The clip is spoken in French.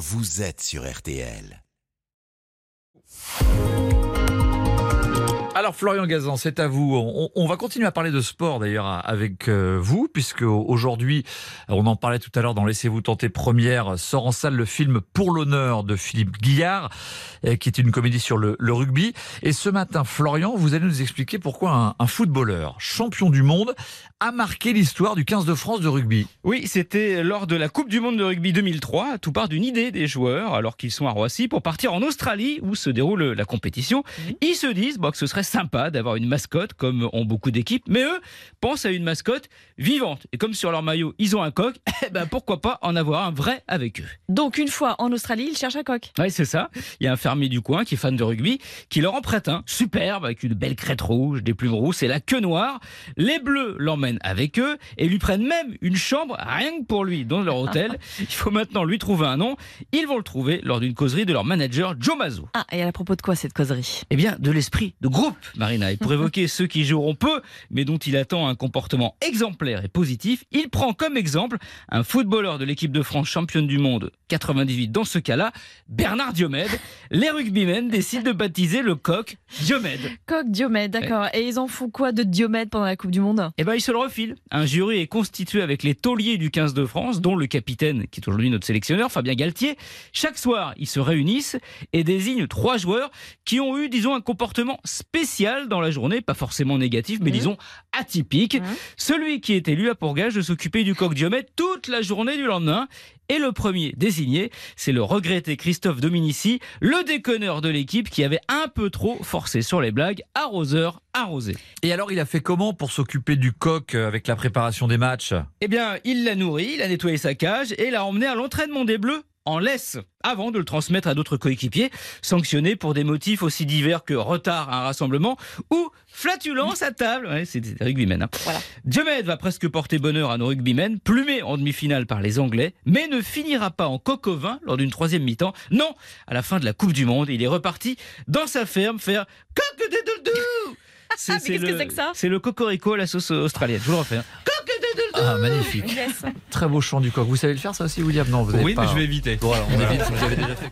vous êtes sur RTL. Alors Florian Gazan, c'est à vous. On, on va continuer à parler de sport d'ailleurs avec euh, vous, puisque aujourd'hui, on en parlait tout à l'heure dans Laissez-vous tenter première, sort en salle le film Pour l'honneur de Philippe Guillard, euh, qui est une comédie sur le, le rugby. Et ce matin, Florian, vous allez nous expliquer pourquoi un, un footballeur champion du monde a marqué l'histoire du 15 de France de rugby. Oui, c'était lors de la Coupe du Monde de rugby 2003. Tout part d'une idée des joueurs, alors qu'ils sont à Roissy, pour partir en Australie, où se déroule la compétition. Ils se disent bon, que ce serait sympa d'avoir une mascotte, comme ont beaucoup d'équipes, mais eux pensent à une mascotte vivante. Et comme sur leur maillot, ils ont un coq, eh ben pourquoi pas en avoir un vrai avec eux Donc une fois en Australie, il cherche un coq. Oui, c'est ça. Il y a un fermier du coin qui est fan de rugby, qui leur en prête un, superbe, avec une belle crête rouge, des plumes rousses et la queue noire. Les Bleus l'emmènent avec eux et lui prennent même une chambre rien que pour lui dans leur hôtel. Il faut maintenant lui trouver un nom. Ils vont le trouver lors d'une causerie de leur manager Joe Mazzo. Ah, et à propos de quoi cette causerie? Eh bien, de l'esprit de groupe, Marina. Et pour évoquer ceux qui joueront peu, mais dont il attend un comportement exemplaire et positif, il prend comme exemple un footballeur de l'équipe de France championne du monde 98 dans ce cas-là, Bernard Diomède. Les rugbymen décident de baptiser le coq Diomède. Coq Diomède, d'accord. Et ils en font quoi de Diomède pendant la Coupe du Monde? Eh ben, ils se le refilent. Un jury est constitué avec les tauliers du 15 de France, dont le capitaine, qui est aujourd'hui notre sélectionneur, Fabien Galtier. Chaque soir, ils se réunissent et désignent trois joueurs qui ont eu, disons, un comportement spécial dans la journée, pas forcément négatif, mais Mmh. disons atypique. Mmh. Celui qui est élu a pour gage de s'occuper du coq Diomède toute la journée du lendemain. Et le premier désigné, c'est le regretté Christophe Dominici, le déconneur de l'équipe qui avait un peu trop forcé sur les blagues, arroseur arrosé. Et alors, il a fait comment pour s'occuper du coq euh, avec la préparation des matchs? Eh bien, il l'a nourri, il a nettoyé sa cage et l'a emmené à l'entraînement des Bleus en laisse avant de le transmettre à d'autres coéquipiers, sanctionnés pour des motifs aussi divers que retard à un rassemblement ou flatulence à table. Ouais, c'est des rugbymen. Hein. Voilà. Diomède va presque porter bonheur à nos rugbymen, plumé en demi-finale par les Anglais, mais ne finira pas en coq au vin lors d'une troisième mi-temps. Non, à la fin de la Coupe du Monde, il est reparti dans sa ferme faire coq de doudou. Ah, mais qu'est-ce que c'est que ça? C'est le cocorico à la sauce australienne. Je vous le refais. hein. Ah, magnifique. Très beau chant du coq. Vous savez le faire ça aussi, William? Non, vous Oui, pas. mais je vais éviter. Bon, alors, on évite si vous avez déjà fait.